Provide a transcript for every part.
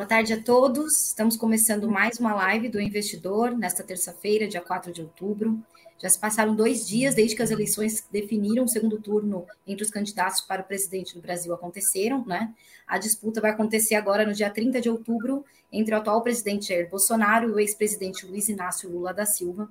Boa tarde a todos. Estamos começando mais uma live do Investidor nesta terça-feira, dia 4 de outubro. Já se passaram dois dias desde que as eleições definiram o segundo turno entre os candidatos para o presidente do Brasil aconteceram, né? A disputa vai acontecer agora no dia 30 de outubro entre o atual presidente Jair Bolsonaro e o ex-presidente Luiz Inácio Lula da Silva.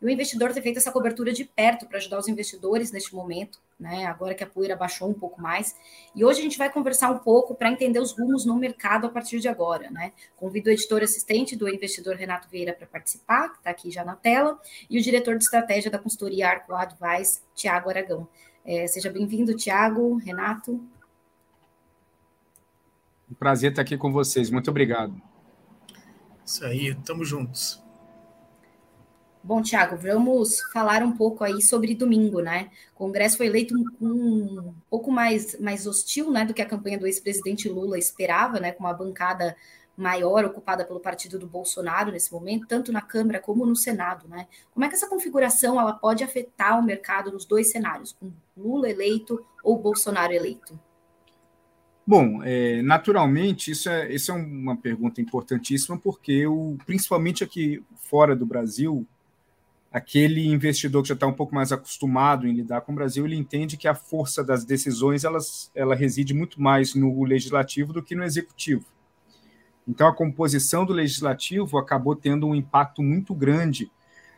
E o investidor tem feito essa cobertura de perto para ajudar os investidores neste momento, né? Agora que a poeira baixou um pouco mais. E hoje a gente vai conversar um pouco para entender os rumos no mercado a partir de agora, né? Convido o editor assistente do investidor Renato Vieira para participar, que está aqui já na tela, e o diretor de estratégia da consultoria Arco Advice, Tiago Aragão. É, seja bem-vindo, Tiago, Renato. Um prazer estar aqui com vocês. Muito obrigado. Isso aí, estamos juntos. Bom, Tiago, vamos falar um pouco aí sobre domingo, né? O Congresso foi eleito um, um pouco mais, mais hostil, né, do que a campanha do ex-presidente Lula esperava, né, com uma bancada maior ocupada pelo partido do Bolsonaro nesse momento, tanto na Câmara como no Senado, né? Como é que essa configuração ela pode afetar o mercado nos dois cenários, com Lula eleito ou Bolsonaro eleito? Bom, é, naturalmente, isso é, isso é uma pergunta importantíssima, porque o, principalmente aqui fora do Brasil, aquele investidor que já está um pouco mais acostumado em lidar com o Brasil, ele entende que a força das decisões elas, ela reside muito mais no legislativo do que no executivo. Então, a composição do legislativo acabou tendo um impacto muito grande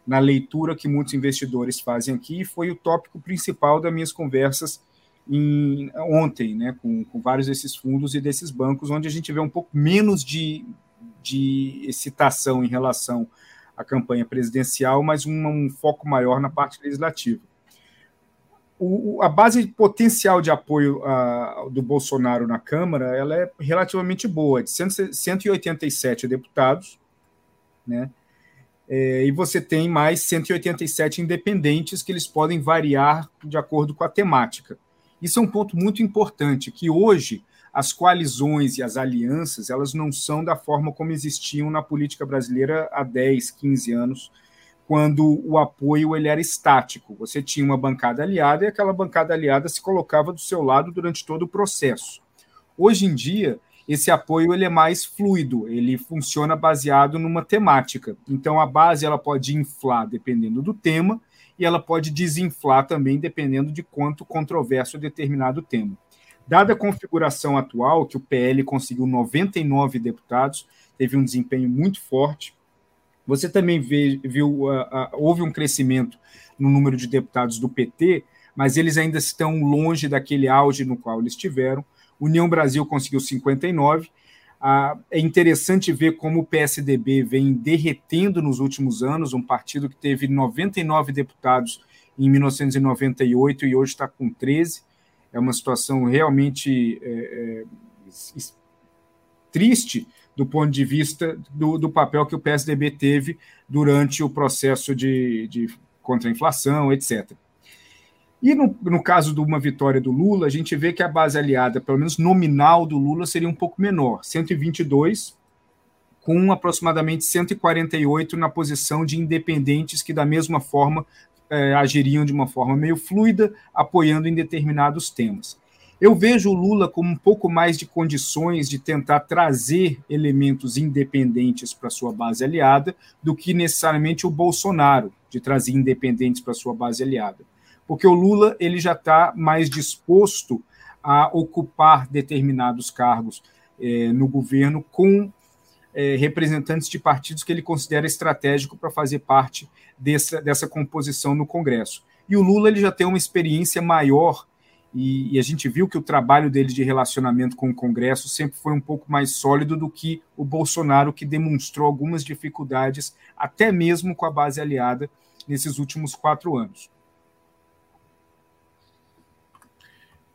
na leitura que muitos investidores fazem aqui, e foi o tópico principal das minhas conversas em, ontem, né, com, com vários desses fundos e desses bancos, onde a gente vê um pouco menos de, de excitação em relação a campanha presidencial, mas um, um foco maior na parte legislativa. O, a base potencial de apoio a, do Bolsonaro na Câmara ela é relativamente boa, de 187 deputados, né? É, e você tem mais 187 independentes que eles podem variar de acordo com a temática. Isso é um ponto muito importante, que hoje as coalizões e as alianças, elas não são da forma como existiam na política brasileira há 10, 15 anos, quando o apoio ele era estático. Você tinha uma bancada aliada e aquela bancada aliada se colocava do seu lado durante todo o processo. Hoje em dia, esse apoio ele é mais fluido, ele funciona baseado numa temática. Então a base ela pode inflar dependendo do tema e ela pode desinflar também dependendo de quanto controverso determinado tema. Dada a configuração atual, que o PL conseguiu 99 deputados, teve um desempenho muito forte. Você também vê, viu, uh, uh, houve um crescimento no número de deputados do PT, mas eles ainda estão longe daquele auge no qual eles tiveram. União Brasil conseguiu 59. Uh, é interessante ver como o PSDB vem derretendo nos últimos anos, um partido que teve 99 deputados em 1998 e hoje está com 13 é uma situação realmente é, é, triste do ponto de vista do, do, papel que o PSDB teve durante o processo de, de contra a inflação, etc. E no, no, caso de uma vitória do Lula, a gente vê que a base aliada, pelo menos nominal do Lula, seria um pouco menor, 122, com aproximadamente 148 na posição de independentes que, da mesma forma, é, agiriam de uma forma meio fluida, apoiando em determinados temas. Eu vejo o Lula como um pouco mais de condições de tentar trazer elementos independentes para sua base aliada do que necessariamente o Bolsonaro de trazer independentes para sua base aliada, porque o Lula ele já está mais disposto a ocupar determinados cargos é, no governo com é, representantes de partidos que ele considera estratégico para fazer parte dessa, dessa composição no Congresso. E o Lula ele já tem uma experiência maior, e, a gente viu que o trabalho dele de relacionamento com o Congresso sempre foi um pouco mais sólido do que o Bolsonaro, que demonstrou algumas dificuldades, até mesmo com a base aliada, nesses últimos quatro anos.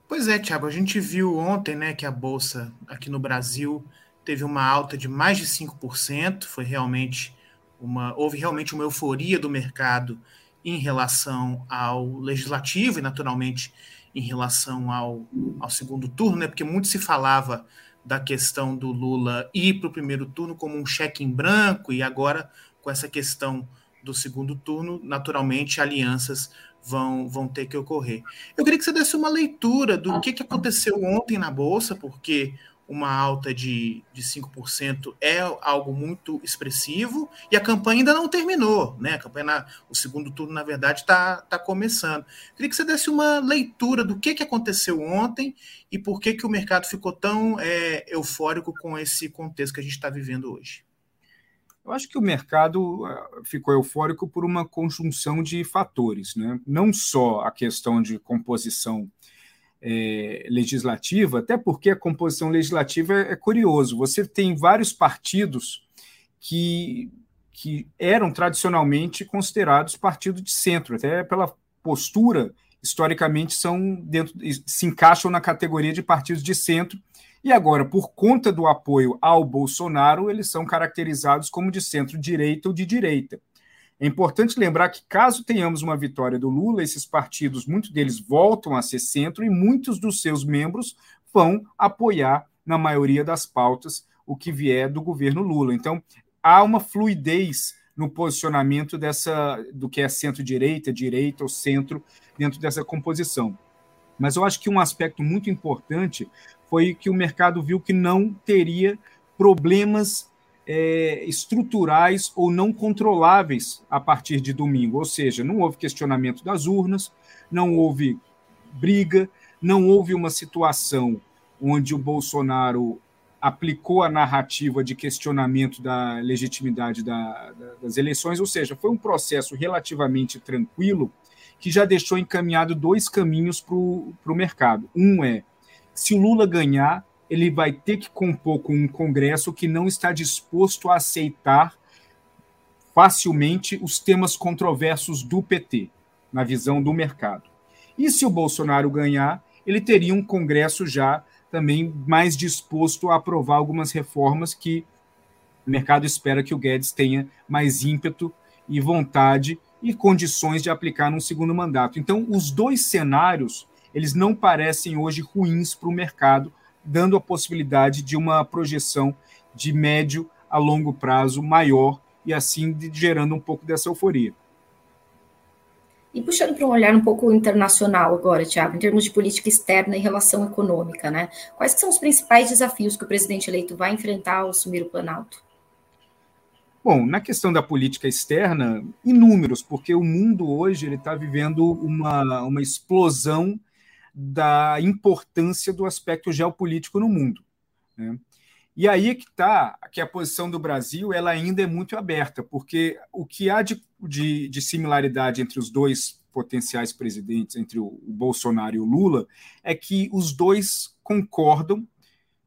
Pois é, Tiago, a gente viu ontem né, que a Bolsa aqui no Brasil teve uma alta de mais de 5%, foi realmente uma houve realmente uma euforia do mercado em relação ao legislativo e naturalmente em relação ao, ao segundo turno, né? Porque muito se falava da questão do Lula ir para o primeiro turno como um cheque em branco e agora com essa questão do segundo turno, naturalmente alianças vão, vão ter que ocorrer. Eu queria que você desse uma leitura do que, que aconteceu ontem na bolsa, porque uma alta de, de 5% é algo muito expressivo e a campanha ainda não terminou, né? A campanha, o segundo turno, na verdade, está tá começando. Queria que você desse uma leitura do que, que aconteceu ontem e por que, que o mercado ficou tão é, eufórico com esse contexto que a gente está vivendo hoje. Eu acho que o mercado ah, ficou eufórico por uma conjunção de fatores, né? não só a questão de composição é, legislativa, até porque a composição legislativa é, é curioso. Você tem vários partidos que, que eram tradicionalmente considerados partidos de centro, até pela postura, historicamente são dentro, se encaixam na categoria de partidos de centro, e agora, por conta do apoio ao Bolsonaro, eles são caracterizados como de centro-direita ou de direita. É importante lembrar que, caso tenhamos uma vitória do Lula, esses partidos, muitos deles voltam a ser centro e muitos dos seus membros vão apoiar, na maioria das pautas, o que vier do governo Lula. Então, há uma fluidez no posicionamento dessa do que é centro-direita, direita ou centro dentro dessa composição. Mas eu acho que um aspecto muito importante foi que o mercado viu que não teria problemas é, estruturais ou não controláveis a partir de domingo. Ou seja, não houve questionamento das urnas, não houve briga, não houve uma situação onde o Bolsonaro aplicou a narrativa de questionamento da legitimidade da, da, das eleições, ou seja, foi um processo relativamente tranquilo que já deixou encaminhado dois caminhos para o mercado. Um é, se o Lula ganhar, ele vai ter que compor com um Congresso que não está disposto a aceitar facilmente os temas controversos do PT, na visão do mercado. E se o Bolsonaro ganhar, ele teria um Congresso já também mais disposto a aprovar algumas reformas que o mercado espera que o Guedes tenha mais ímpeto e vontade e condições de aplicar num segundo mandato. Então, os dois cenários, eles não parecem hoje ruins para o mercado, dando a possibilidade de uma projeção de médio a longo prazo maior e assim gerando um pouco dessa euforia. E puxando para um olhar um pouco internacional agora, Tiago, em termos de política externa e relação econômica, né? Quais são os principais desafios que o presidente eleito vai enfrentar ao assumir o Planalto? Bom, na questão da política externa, inúmeros, porque o mundo hoje ele está vivendo uma, uma explosão da importância do aspecto geopolítico no mundo. Né? E aí que está que a posição do Brasil ela ainda é muito aberta, porque o que há de, de, de similaridade entre os dois potenciais presidentes, entre o, o Bolsonaro e o Lula, é que os dois concordam,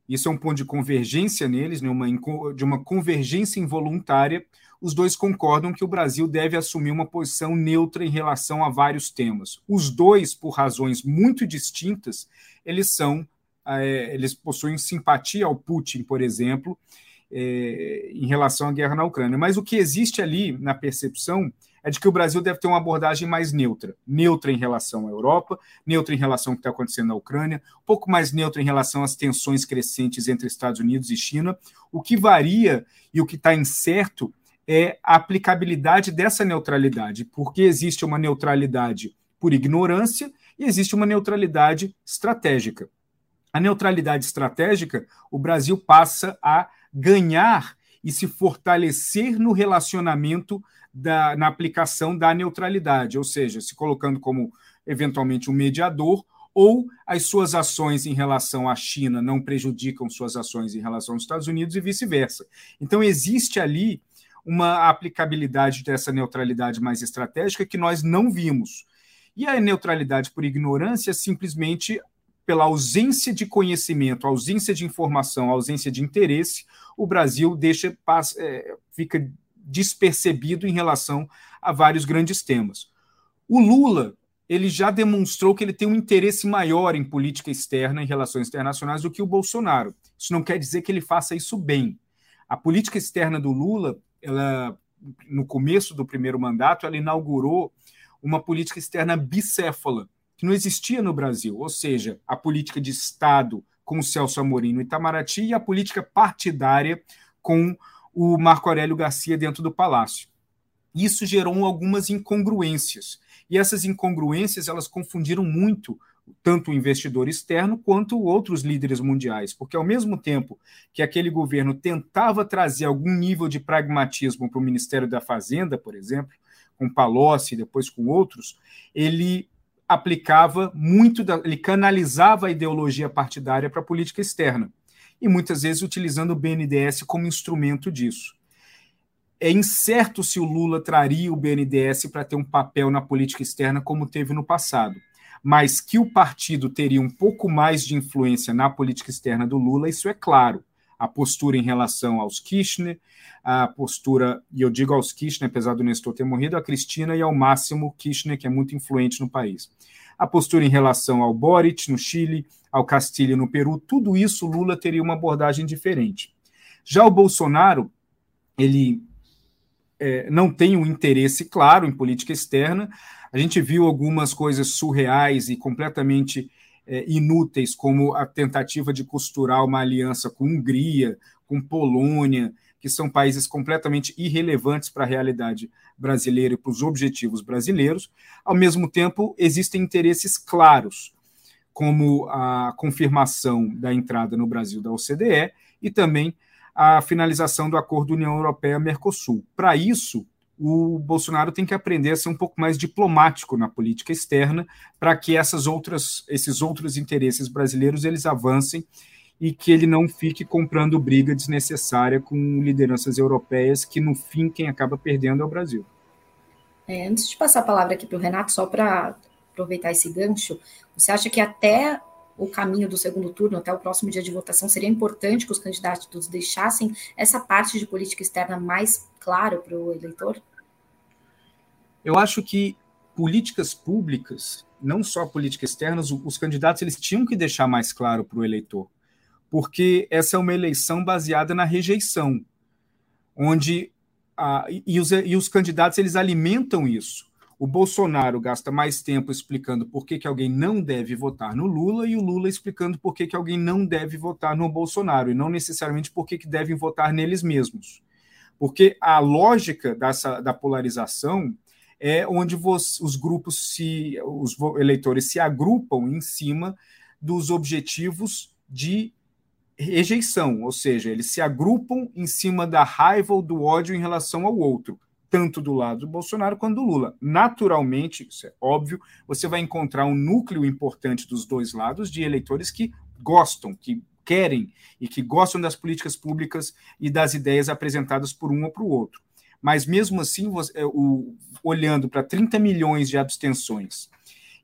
isso é um ponto de convergência neles, né, uma, de uma convergência involuntária os dois concordam que o Brasil deve assumir uma posição neutra em relação a vários temas. Os dois, por razões muito distintas, eles são, é, eles possuem simpatia ao Putin, por exemplo, é, em relação à guerra na Ucrânia. Mas o que existe ali na percepção é de que o Brasil deve ter uma abordagem mais neutra, neutra em relação à Europa, neutra em relação ao que está acontecendo na Ucrânia, um pouco mais neutra em relação às tensões crescentes entre Estados Unidos e China. O que varia e o que está incerto é a aplicabilidade dessa neutralidade, porque existe uma neutralidade por ignorância e existe uma neutralidade estratégica. A neutralidade estratégica, o Brasil passa a ganhar e se fortalecer no relacionamento da, na aplicação da neutralidade, ou seja, se colocando como eventualmente um mediador, ou as suas ações em relação à China não prejudicam suas ações em relação aos Estados Unidos e vice-versa. Então, existe ali uma aplicabilidade dessa neutralidade mais estratégica que nós não vimos. E a neutralidade por ignorância é simplesmente pela ausência de conhecimento, ausência de informação, ausência de interesse, o Brasil deixa é, fica despercebido em relação a vários grandes temas. O Lula ele já demonstrou que ele tem um interesse maior em política externa, em relações internacionais, do que o Bolsonaro. Isso não quer dizer que ele faça isso bem. A política externa do Lula ela, no começo do primeiro mandato, ela inaugurou uma política externa bicéfala, que não existia no Brasil, ou seja, a política de Estado com o Celso Amorim no Itamaraty e a política partidária com o Marco Aurélio Garcia dentro do Palácio. Isso gerou algumas incongruências. E essas incongruências elas confundiram muito tanto o investidor externo quanto outros líderes mundiais, porque ao mesmo tempo que aquele governo tentava trazer algum nível de pragmatismo para o Ministério da Fazenda, por exemplo, com Palocci depois com outros, ele aplicava muito, da, ele canalizava a ideologia partidária para a política externa, e muitas vezes utilizando o BNDES como instrumento disso. É incerto se o Lula traria o BNDES para ter um papel na política externa como teve no passado mas que o partido teria um pouco mais de influência na política externa do Lula, isso é claro. A postura em relação aos Kirchner, a postura, e eu digo aos Kirchner, apesar do Nestor ter morrido, a Cristina e ao Máximo Kirchner, que é muito influente no país. A postura em relação ao Boric no Chile, ao Castilho no Peru, tudo isso Lula teria uma abordagem diferente. Já o Bolsonaro, ele é, não tem um interesse claro em política externa, a gente viu algumas coisas surreais e completamente é, inúteis, como a tentativa de costurar uma aliança com Hungria, com Polônia, que são países completamente irrelevantes para a realidade brasileira e para os objetivos brasileiros. Ao mesmo tempo, existem interesses claros, como a confirmação da entrada no Brasil da OCDE e também a finalização do acordo União Europeia-Mercosul. Para isso, o Bolsonaro tem que aprender a ser um pouco mais diplomático na política externa para que essas outras, esses outros interesses brasileiros eles avancem e que ele não fique comprando briga desnecessária com lideranças europeias, que no fim quem acaba perdendo é o Brasil. É, antes de passar a palavra aqui para o Renato, só para aproveitar esse gancho, você acha que até o caminho do segundo turno, até o próximo dia de votação, seria importante que os candidatos deixassem essa parte de política externa mais claro para o eleitor? Eu acho que políticas públicas, não só políticas externas, os candidatos eles tinham que deixar mais claro para o eleitor, porque essa é uma eleição baseada na rejeição, onde a, e, os, e os candidatos eles alimentam isso. O Bolsonaro gasta mais tempo explicando por que, que alguém não deve votar no Lula e o Lula explicando por que, que alguém não deve votar no Bolsonaro, e não necessariamente por que, que devem votar neles mesmos. Porque a lógica dessa, da polarização é onde você, os grupos se, os eleitores se agrupam em cima dos objetivos de rejeição, ou seja, eles se agrupam em cima da raiva ou do ódio em relação ao outro tanto do lado do Bolsonaro quanto do Lula. Naturalmente, isso é óbvio, você vai encontrar um núcleo importante dos dois lados de eleitores que gostam, que querem e que gostam das políticas públicas e das ideias apresentadas por um ou para o outro. Mas mesmo assim, é, o, olhando para 30 milhões de abstenções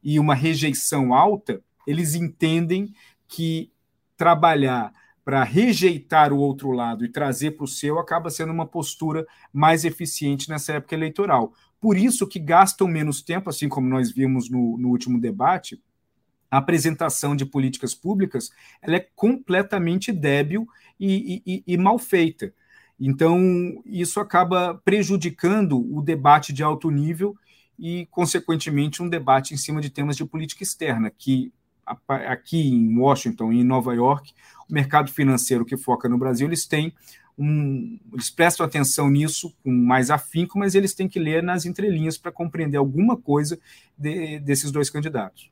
e uma rejeição alta, eles entendem que trabalhar para rejeitar o outro lado e trazer para o seu acaba sendo uma postura mais eficiente nessa época eleitoral. Por isso que gastam menos tempo, assim como nós vimos no, no último debate, a apresentação de políticas públicas ela é completamente débil e, e, e mal feita. Então, isso acaba prejudicando o debate de alto nível e, consequentemente, um debate em cima de temas de política externa, que aqui em Washington e em Nova York, o mercado financeiro que foca no Brasil, eles têm um, eles prestam atenção nisso com mais afinco, mas eles têm que ler nas entrelinhas para compreender alguma coisa de, desses dois candidatos.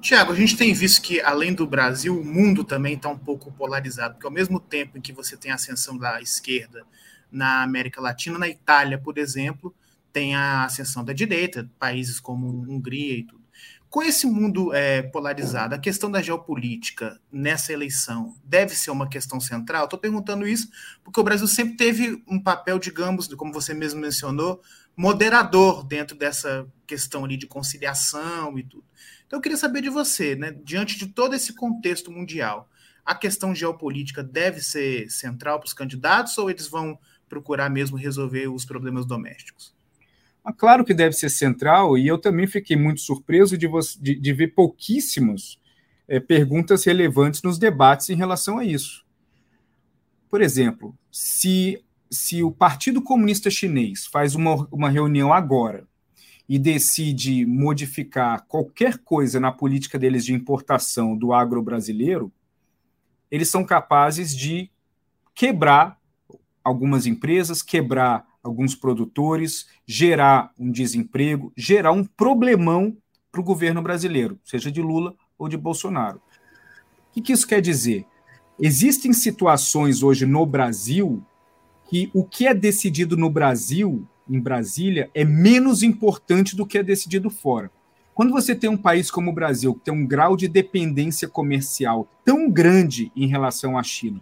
Tiago, a gente tem visto que, além do Brasil, o mundo também está um pouco polarizado, porque ao mesmo tempo em que você tem a ascensão da esquerda na América Latina, na Itália, por exemplo, tem a ascensão da direita, países como Hungria e tudo. Com esse mundo é, polarizado, a questão da geopolítica nessa eleição deve ser uma questão central? Estou perguntando isso porque o Brasil sempre teve um papel, digamos, como você mesmo mencionou, moderador dentro dessa questão ali de conciliação e tudo. Então eu queria saber de você, né, diante de todo esse contexto mundial, a questão geopolítica deve ser central para os candidatos ou eles vão procurar mesmo resolver os problemas domésticos? Ah, claro que deve ser central, e eu também fiquei muito surpreso de, você, de, de ver pouquíssimas é, perguntas relevantes nos debates em relação a isso. Por exemplo, se, se o Partido Comunista Chinês faz uma, uma reunião agora e decide modificar qualquer coisa na política deles de importação do agro brasileiro, eles são capazes de quebrar algumas empresas, quebrar alguns produtores, gerar um desemprego, gerar um problemão para o governo brasileiro, seja de Lula ou de Bolsonaro. O que, que isso quer dizer? Existem situações hoje no Brasil que o que é decidido no Brasil, em Brasília, é menos importante do que é decidido fora. Quando você tem um país como o Brasil, que tem um grau de dependência comercial tão grande em relação à China,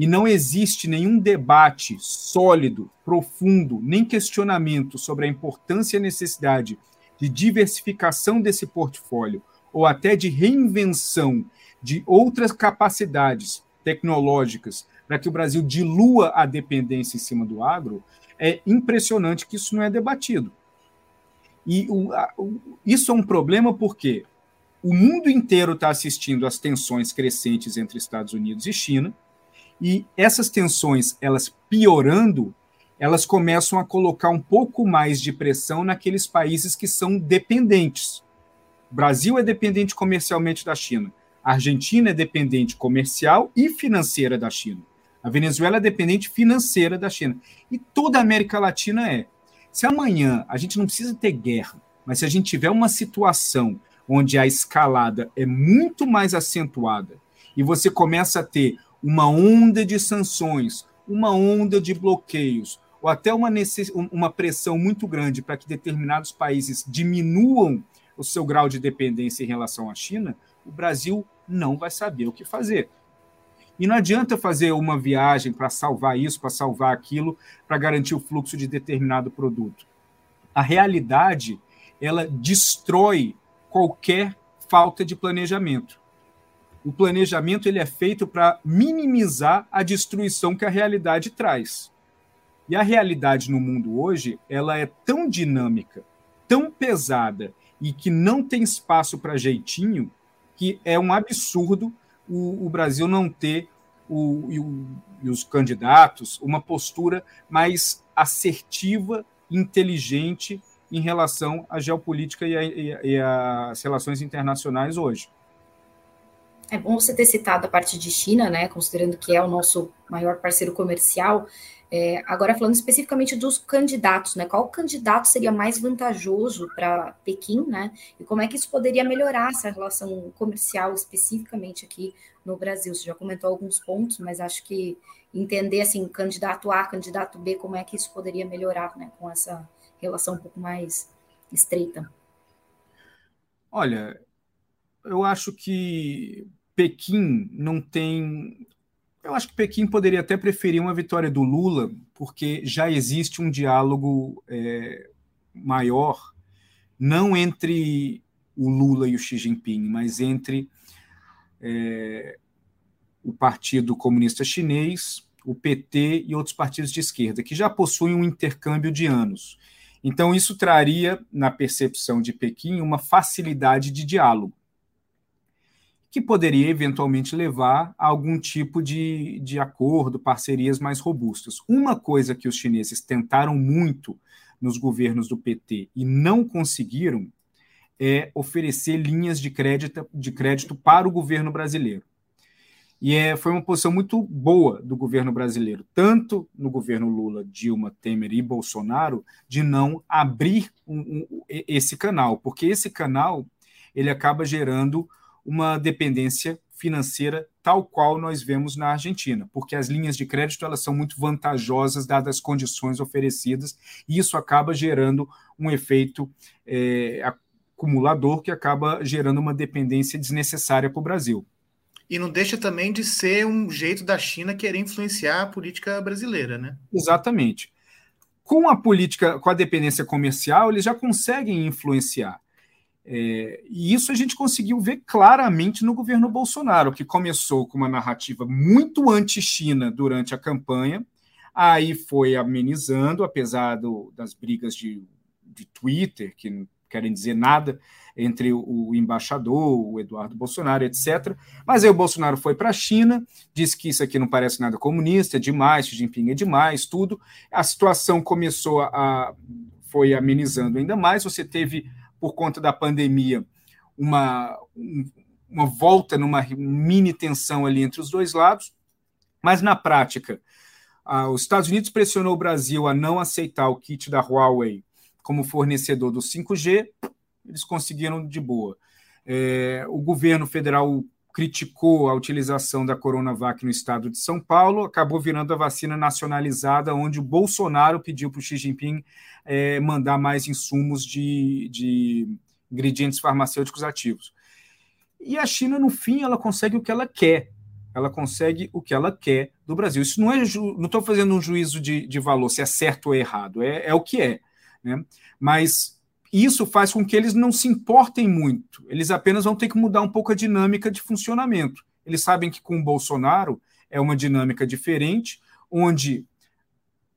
e não existe nenhum debate sólido, profundo, nem questionamento sobre a importância e necessidade de diversificação desse portfólio ou até de reinvenção de outras capacidades tecnológicas para que o Brasil dilua a dependência em cima do agro, é impressionante que isso não é debatido. E o, a, o, isso é um problema porque o mundo inteiro está assistindo às tensões crescentes entre Estados Unidos e China, e essas tensões, elas piorando, elas começam a colocar um pouco mais de pressão naqueles países que são dependentes. O Brasil é dependente comercialmente da China. A Argentina é dependente comercial e financeira da China. A Venezuela é dependente financeira da China. E toda a América Latina é. Se amanhã a gente não precisa ter guerra, mas se a gente tiver uma situação onde a escalada é muito mais acentuada e você começa a ter uma onda de sanções, uma onda de bloqueios, ou até uma, necess... uma pressão muito grande para que determinados países diminuam o seu grau de dependência em relação à China, o Brasil não vai saber o que fazer. E não adianta fazer uma viagem para salvar isso, para salvar aquilo, para garantir o fluxo de determinado produto. A realidade, ela destrói qualquer falta de planejamento. O planejamento ele é feito para minimizar a destruição que a realidade traz. E a realidade no mundo hoje, ela é tão dinâmica, tão pesada e que não tem espaço para jeitinho, que é um absurdo o, o Brasil não ter o, e, o, e os candidatos uma postura mais assertiva, inteligente em relação à geopolítica e, às relações internacionais hoje. É bom você ter citado a parte de China, né, considerando que é o nosso maior parceiro comercial. É, agora, falando especificamente dos candidatos, né? Qual candidato seria mais vantajoso para Pequim, né? E como é que isso poderia melhorar essa relação comercial especificamente aqui no Brasil? Você já comentou alguns pontos, mas acho que entender assim, candidato A, candidato B, como é que isso poderia melhorar, né? Com essa relação um pouco mais estreita. Olha, eu acho que Pequim não tem eu acho que Pequim poderia até preferir uma vitória do Lula, porque já existe um diálogo é, maior, não entre o Lula e o Xi Jinping, mas entre é, o Partido Comunista Chinês, o PT e outros partidos de esquerda, que já possuem um intercâmbio de anos. Então, isso traria, na percepção de Pequim, uma facilidade de diálogo que poderia eventualmente levar a algum tipo de, de acordo, parcerias mais robustas. Uma coisa que os chineses tentaram muito nos governos do PT e não conseguiram é oferecer linhas de crédito, de crédito para o governo brasileiro. E é, foi uma posição muito boa do governo brasileiro, tanto no governo Lula, Dilma, Temer e Bolsonaro, de não abrir um, um, esse canal, porque esse canal ele acaba gerando uma dependência financeira tal qual nós vemos na Argentina, porque as linhas de crédito elas são muito vantajosas dadas as condições oferecidas e isso acaba gerando um efeito é, acumulador que acaba gerando uma dependência desnecessária para o Brasil. E não deixa também de ser um jeito da China querer influenciar a política brasileira, né? Exatamente. Com a política, com a dependência comercial, eles já conseguem influenciar. É, e isso a gente conseguiu ver claramente no governo Bolsonaro, que começou com uma narrativa muito anti-China durante a campanha, aí foi amenizando, apesar do, das brigas de, de Twitter, que não querem dizer nada, entre o, o embaixador, o Eduardo Bolsonaro, etc. Mas aí o Bolsonaro foi para a China, disse que isso aqui não parece nada comunista, é demais, Xi Jinping é demais, tudo. A situação começou a. foi amenizando ainda mais. Você teve por conta da pandemia, uma, uma volta numa mini tensão ali entre os dois lados, mas na prática, os Estados Unidos pressionou o Brasil a não aceitar o kit da Huawei como fornecedor do 5G, eles conseguiram de boa. É, o governo federal criticou a utilização da Coronavac no estado de São Paulo, acabou virando a vacina nacionalizada, onde o Bolsonaro pediu para o Xi Jinping é, mandar mais insumos de, de ingredientes farmacêuticos ativos. E a China, no fim, ela consegue o que ela quer. Ela consegue o que ela quer do Brasil. Isso não é não estou fazendo um juízo de, de valor, se é certo ou errado, é, é o que é. Né? Mas isso faz com que eles não se importem muito. Eles apenas vão ter que mudar um pouco a dinâmica de funcionamento. Eles sabem que com o Bolsonaro é uma dinâmica diferente, onde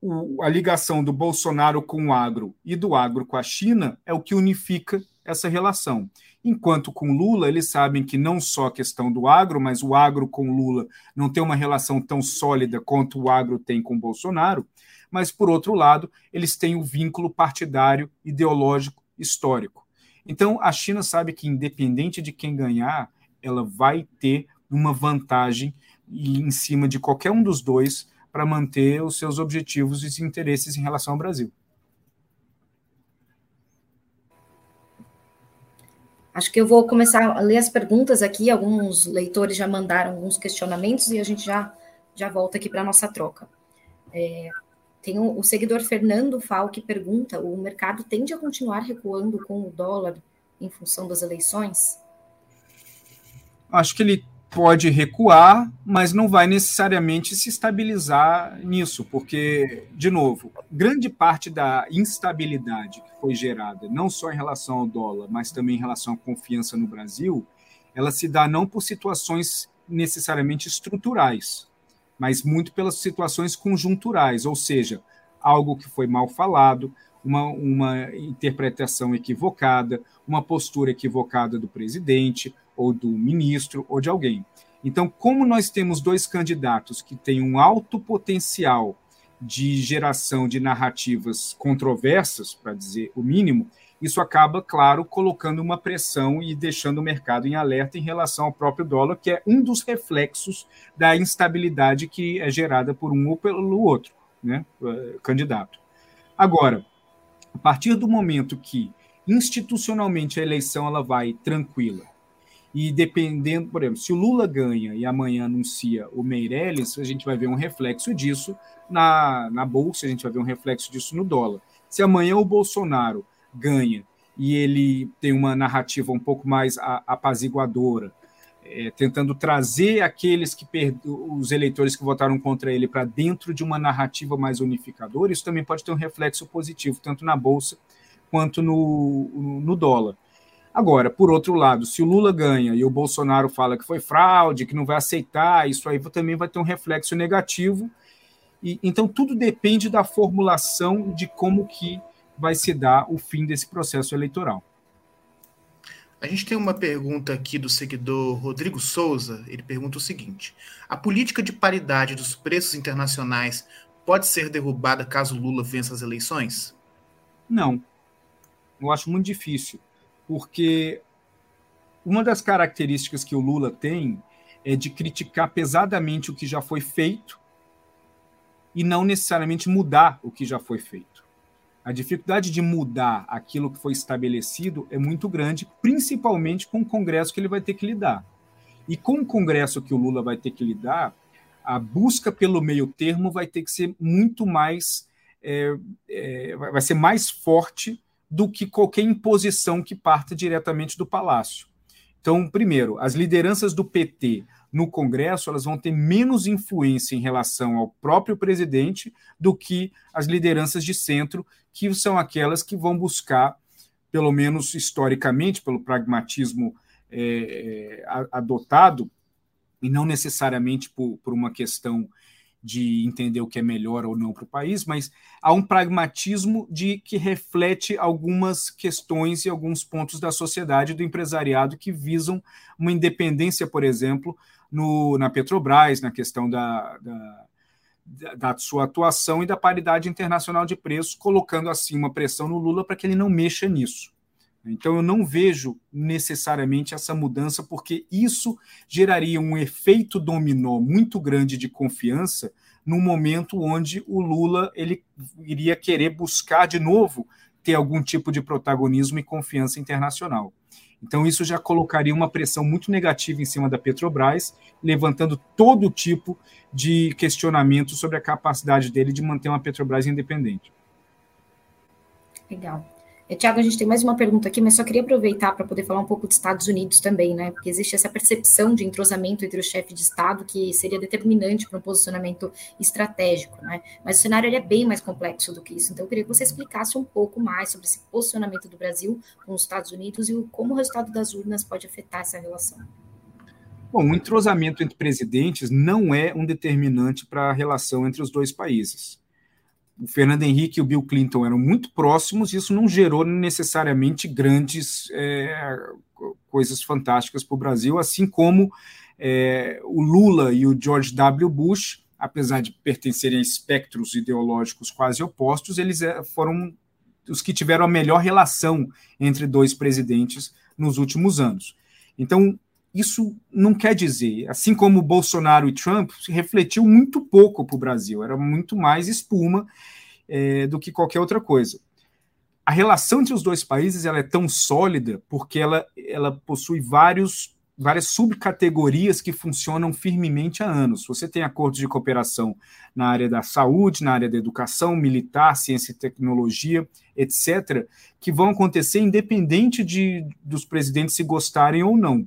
o, a ligação do Bolsonaro com o agro e do agro com a China é o que unifica essa relação. Enquanto com Lula, eles sabem que não só a questão do agro, mas o agro com Lula não tem uma relação tão sólida quanto o agro tem com Bolsonaro, mas, por outro lado, eles têm o vínculo partidário, ideológico histórico. Então, a China sabe que, independente de quem ganhar, ela vai ter uma vantagem em cima de qualquer um dos dois para manter os seus objetivos e interesses em relação ao Brasil. Acho que eu vou começar a ler as perguntas aqui. Alguns leitores já mandaram alguns questionamentos e a gente já, já volta aqui para a nossa troca. É, tem o, o seguidor Fernando Fal que pergunta: o mercado tende a continuar recuando com o dólar em função das eleições? Acho que ele pode recuar, mas não vai necessariamente se estabilizar nisso, porque, de novo, grande parte da instabilidade que foi gerada, não só em relação ao dólar, mas também em relação à confiança no Brasil, ela se dá não por situações necessariamente estruturais, mas muito pelas situações conjunturais, ou seja, algo que foi mal falado, uma, uma interpretação equivocada, uma postura equivocada do presidente, ou do ministro, ou de alguém. Então, como nós temos dois candidatos que têm um alto potencial de geração de narrativas controversas, para dizer o mínimo, isso acaba, claro, colocando uma pressão e deixando o mercado em alerta em relação ao próprio dólar, que é um dos reflexos da instabilidade que é gerada por um ou pelo outro né, eh, candidato. Agora, a partir do momento que institucionalmente a eleição ela vai tranquila, e dependendo, por exemplo, se o Lula ganha e amanhã anuncia o Meirelles, a gente vai ver um reflexo disso na, na Bolsa, a gente vai ver um reflexo disso no dólar. Se amanhã o Bolsonaro ganha e ele tem uma narrativa um pouco mais apaziguadora, é, tentando trazer aqueles que os eleitores que votaram contra ele para dentro de uma narrativa mais unificadora, isso também pode ter um reflexo positivo, tanto na Bolsa quanto no, no dólar. Agora, por outro lado, se o Lula ganha e o Bolsonaro fala que foi fraude, que não vai aceitar, isso aí também vai ter um reflexo negativo. E, então, tudo depende da formulação de como que vai se dar o fim desse processo eleitoral. A gente tem uma pergunta aqui do seguidor Rodrigo Souza. Ele pergunta o seguinte: a política de paridade dos preços internacionais pode ser derrubada caso Lula vença as eleições? Não. Eu acho muito difícil, porque uma das características que o Lula tem é de criticar pesadamente o que já foi feito e não necessariamente mudar o que já foi feito. A dificuldade de mudar aquilo que foi estabelecido é muito grande, principalmente com o Congresso que ele vai ter que lidar. E com o Congresso que o Lula vai ter que lidar, a busca pelo meio termo vai ter que ser muito mais. É, é, vai ser mais forte do que qualquer imposição que parta diretamente do Palácio. Então, primeiro, as lideranças do PT no Congresso elas vão ter menos influência em relação ao próprio presidente do que as lideranças de centro, que são aquelas que vão buscar, pelo menos historicamente, pelo pragmatismo é, adotado, e não necessariamente por, por uma questão de entender o que é melhor ou não para o país, mas há um pragmatismo de que reflete algumas questões e alguns pontos da sociedade do empresariado que visam uma independência, por exemplo, no, na Petrobras, na questão da, da, da sua atuação e da paridade internacional de preços, colocando assim uma pressão no Lula para que ele não mexa nisso. Então, eu não vejo necessariamente essa mudança, porque isso geraria um efeito dominó muito grande de confiança no momento onde o Lula ele iria querer buscar de novo ter algum tipo de protagonismo e confiança internacional. Então, isso já colocaria uma pressão muito negativa em cima da Petrobras, levantando todo tipo de questionamento sobre a capacidade dele de manter uma Petrobras independente. Legal. É, Tiago, a gente tem mais uma pergunta aqui, mas só queria aproveitar para poder falar um pouco dos Estados Unidos também, né? Porque existe essa percepção de entrosamento entre o chefe de Estado que seria determinante para um posicionamento estratégico, né? Mas o cenário é bem mais complexo do que isso. Então, eu queria que você explicasse um pouco mais sobre esse posicionamento do Brasil com os Estados Unidos e como o resultado das urnas pode afetar essa relação. Bom, o entrosamento entre presidentes não é um determinante para a relação entre os dois países o Fernando Henrique e o Bill Clinton eram muito próximos, e isso não gerou necessariamente grandes é, coisas fantásticas para o Brasil, assim como é, o Lula e o George W. Bush, apesar de pertencerem a espectros ideológicos quase opostos, eles é, foram os que tiveram a melhor relação entre dois presidentes nos últimos anos. Então, isso não quer dizer, assim como Bolsonaro e Trump, refletiu muito pouco para o Brasil, era muito mais espuma é, do que qualquer outra coisa. A relação entre os dois países ela é tão sólida porque ela, ela possui vários, várias subcategorias que funcionam firmemente há anos. Você tem acordos de cooperação na área da saúde, na área da educação, militar, ciência e tecnologia, etc., que vão acontecer independente de, dos presidentes se gostarem ou não.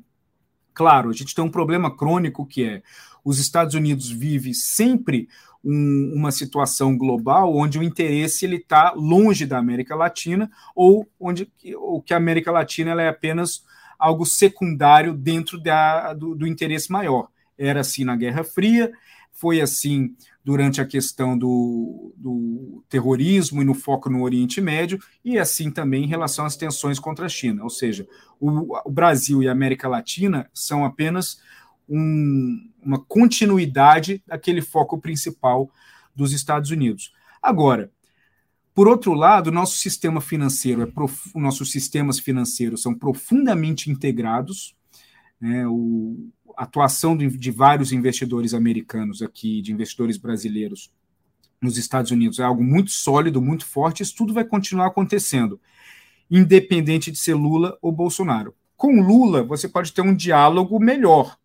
Claro, a gente tem um problema crônico que é os Estados Unidos vive sempre um, uma situação global onde o interesse ele está longe da América Latina ou onde o que a América Latina ela é apenas algo secundário dentro da, do, do interesse maior. Era assim na Guerra Fria, foi assim durante a questão do, do, terrorismo e no foco no Oriente Médio, e assim também em relação às tensões contra a China. Ou seja, o, o Brasil e a América Latina são apenas um, uma continuidade daquele foco principal dos Estados Unidos. Agora, por outro lado, nosso sistema financeiro é prof... nossos sistemas financeiros são profundamente integrados. Né? O, a atuação de, de vários investidores americanos aqui, de investidores brasileiros nos Estados Unidos, é algo muito sólido, muito forte. Isso tudo vai continuar acontecendo, independente de ser Lula ou Bolsonaro. Com Lula, você pode ter um diálogo melhor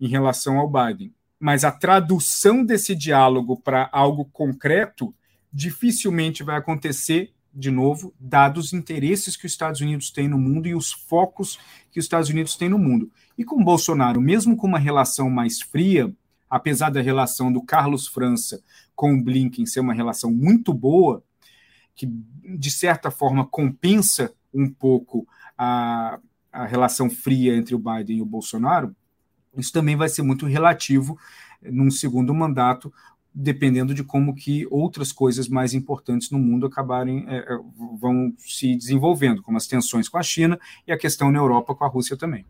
em relação ao Biden, mas a tradução desse diálogo para algo concreto dificilmente vai acontecer de novo, dados os interesses que os Estados Unidos têm no mundo e os focos que os Estados Unidos têm no mundo. E com Bolsonaro, mesmo com uma relação mais fria, apesar da relação do Carlos França com o Blinken ser uma relação muito boa, que de certa forma compensa um pouco a, a relação fria entre o Biden e o Bolsonaro, isso também vai ser muito relativo num segundo mandato, dependendo de como que outras coisas mais importantes no mundo acabarem é, é, vão se desenvolvendo, como as tensões com a China e a questão na Europa com a Rússia também.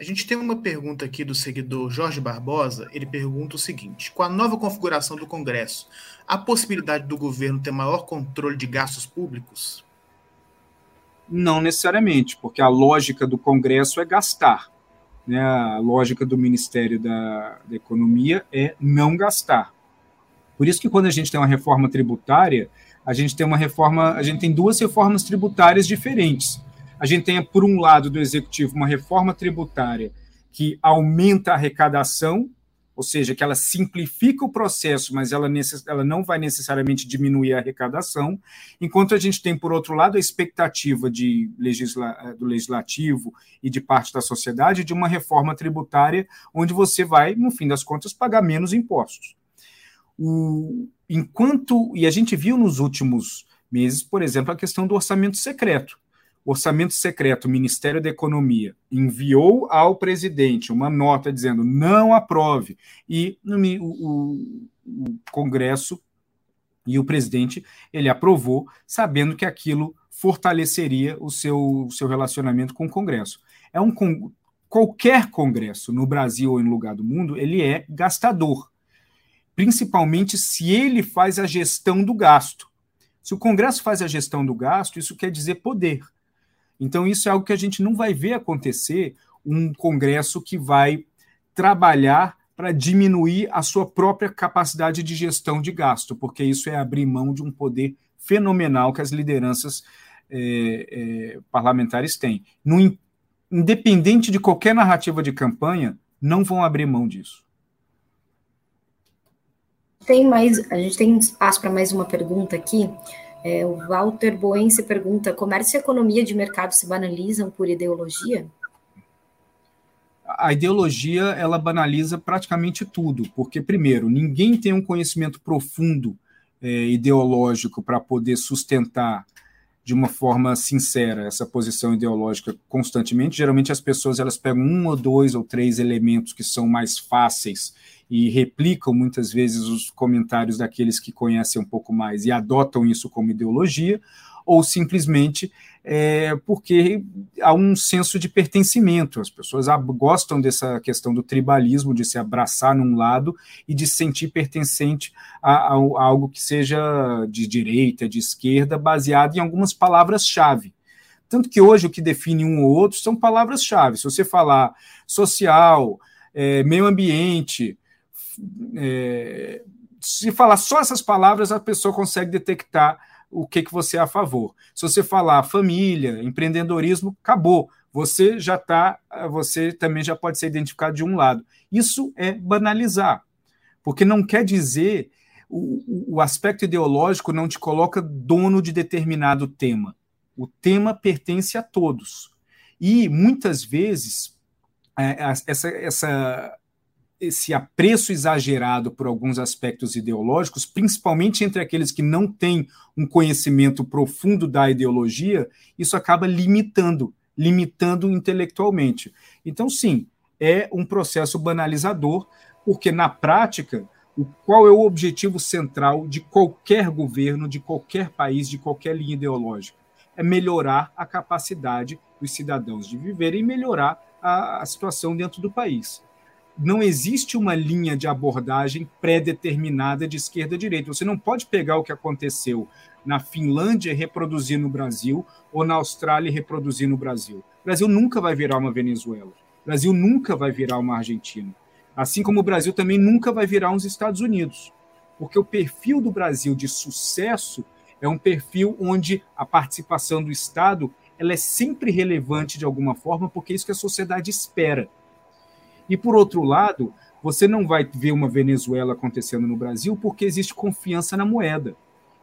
A gente tem uma pergunta aqui do seguidor Jorge Barbosa. Ele pergunta o seguinte: com a nova configuração do Congresso, há possibilidade do governo ter maior controle de gastos públicos? Não necessariamente, porque a lógica do Congresso é gastar né, a lógica do Ministério da, da Economia é não gastar. Por isso que quando a gente tem uma reforma tributária, a gente tem uma reforma, a gente tem duas reformas tributárias diferentes. A gente tem, por um lado, do executivo, uma reforma tributária que aumenta a arrecadação ou seja, que ela simplifica o processo, mas ela, necess, ela não vai necessariamente diminuir a arrecadação, enquanto a gente tem, por outro lado, a expectativa de legisla, do legislativo e de parte da sociedade de uma reforma tributária onde você vai, no fim das contas, pagar menos impostos. O, enquanto, e a gente viu nos últimos meses, por exemplo, a questão do orçamento secreto orçamento secreto, o Ministério da Economia, enviou ao presidente uma nota dizendo não aprove, e o, o, Congresso e o presidente ele aprovou, sabendo que aquilo fortaleceria o seu, o seu relacionamento com o Congresso. É um qualquer Congresso no Brasil ou em lugar do mundo, ele é gastador, principalmente se ele faz a gestão do gasto. Se o Congresso faz a gestão do gasto, isso quer dizer poder. Então, isso é algo que a gente não vai ver acontecer um Congresso que vai trabalhar para diminuir a sua própria capacidade de gestão de gasto, porque isso é abrir mão de um poder fenomenal que as lideranças é, é, parlamentares têm. No, independente de qualquer narrativa de campanha, não vão abrir mão disso. Tem mais, a gente tem espaço para mais uma pergunta aqui. É, o Walter Boense pergunta: comércio e economia de mercado se banalizam por ideologia? A ideologia ela banaliza praticamente tudo, porque primeiro ninguém tem um conhecimento profundo é, ideológico para poder sustentar de uma forma sincera essa posição ideológica constantemente. Geralmente as pessoas elas pegam um ou dois ou três elementos que são mais fáceis e replicam muitas vezes os comentários daqueles que conhecem um pouco mais e adotam isso como ideologia, ou simplesmente é, porque há um senso de pertencimento. As pessoas gostam dessa questão do tribalismo, de se abraçar num lado e de se sentir pertencente a, a, a algo que seja de direita, de esquerda, baseado em algumas palavras-chave. Tanto que hoje o que define um ou outro são palavras-chave. Se você falar social, é, meio ambiente, é, se falar só essas palavras, a pessoa consegue detectar o que, que você é a favor. Se você falar família, empreendedorismo, acabou. Você já está, você também já pode ser identificado de um lado. Isso é banalizar, porque não quer dizer o, o aspecto ideológico não te coloca dono de determinado tema. O tema pertence a todos. E muitas vezes é, essa, essa esse apreço exagerado por alguns aspectos ideológicos, principalmente entre aqueles que não têm um conhecimento profundo da ideologia, isso acaba limitando, limitando intelectualmente. Então, sim, é um processo banalizador, porque na prática, o, qual é o objetivo central de qualquer governo, de qualquer país, de qualquer linha ideológica? É melhorar a capacidade dos cidadãos de viver e melhorar a, a situação dentro do país não existe uma linha de abordagem pré-determinada de esquerda direita. Você não pode pegar o que aconteceu na Finlândia e reproduzir no Brasil, ou na Austrália e reproduzir no Brasil. O Brasil nunca vai virar uma Venezuela. O Brasil nunca vai virar uma Argentina. Assim como o Brasil também nunca vai virar uns Estados Unidos. Porque o perfil do Brasil de sucesso é um perfil onde a participação do Estado ela é sempre relevante de alguma forma, porque é isso que a sociedade espera e, por outro lado, você não vai ver uma Venezuela acontecendo no Brasil porque existe confiança na moeda.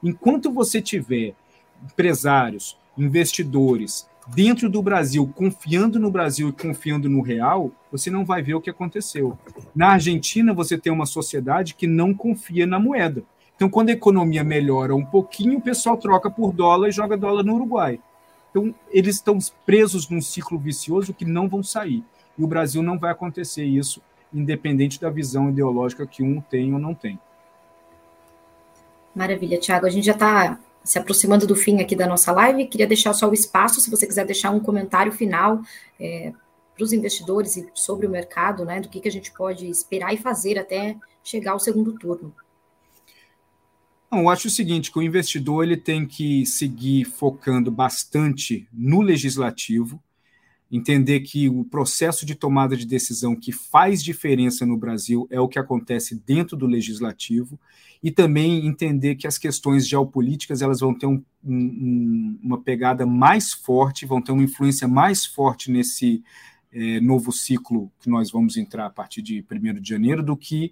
Enquanto você tiver empresários, investidores dentro do Brasil, confiando no Brasil e confiando no real, você não vai ver o que aconteceu. Na Argentina, você tem uma sociedade que não confia na moeda. Então, quando a economia melhora um pouquinho, o pessoal troca por dólar e joga dólar no Uruguai. Então, eles estão presos num ciclo vicioso que não vão sair. E o Brasil não vai acontecer isso, independente da visão ideológica que um tem ou não tem. Maravilha, Tiago. A gente já está se aproximando do fim aqui da nossa live. Queria deixar só o espaço, se você quiser deixar um comentário final é, para os investidores e sobre o mercado, né? Do que, que a gente pode esperar e fazer até chegar ao segundo turno. Não, eu acho o seguinte, que o investidor ele tem que seguir focando bastante no legislativo, entender que o processo de tomada de decisão que faz diferença no Brasil é o que acontece dentro do legislativo e também entender que as questões geopolíticas elas vão ter um, um, uma pegada mais forte, vão ter uma influência mais forte nesse é, novo ciclo que nós vamos entrar a partir de 1 de janeiro do que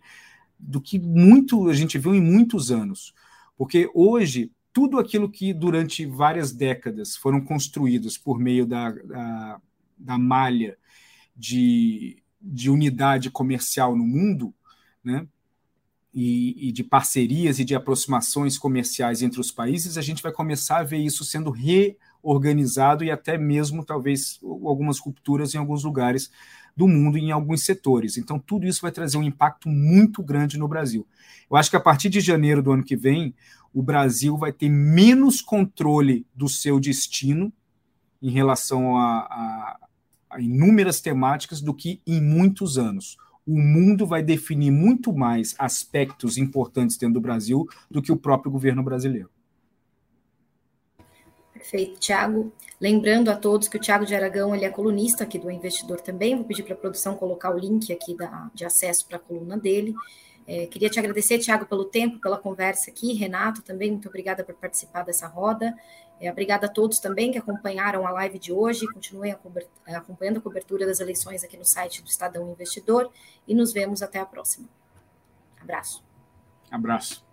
do que muito a gente viu em muitos anos. Porque hoje tudo aquilo que durante várias décadas foram construídos por meio da, da da malha de, de unidade comercial no mundo, né? E, e, de parcerias e de aproximações comerciais entre os países, a gente vai começar a ver isso sendo reorganizado e até mesmo, talvez, algumas rupturas em alguns lugares do mundo, em alguns setores. Então, tudo isso vai trazer um impacto muito grande no Brasil. Eu acho que a partir de janeiro do ano que vem, o Brasil vai ter menos controle do seu destino em relação a, a, inúmeras temáticas do que em muitos anos. O mundo vai definir muito mais aspectos importantes dentro do Brasil do que o próprio governo brasileiro. Perfeito, Tiago. Lembrando a todos que o Tiago de Aragão ele é colunista aqui do Investidor também. Vou pedir para a produção colocar o link aqui da, de acesso para a coluna dele. É, queria te agradecer, Tiago, pelo tempo, pela conversa aqui. Renato, também, muito obrigada por participar dessa roda. É, obrigada a todos também que acompanharam a live de hoje, continuem é, acompanhando a cobertura das eleições aqui no site do Estadão Investidor e nos vemos até a próxima. Abraço. Abraço.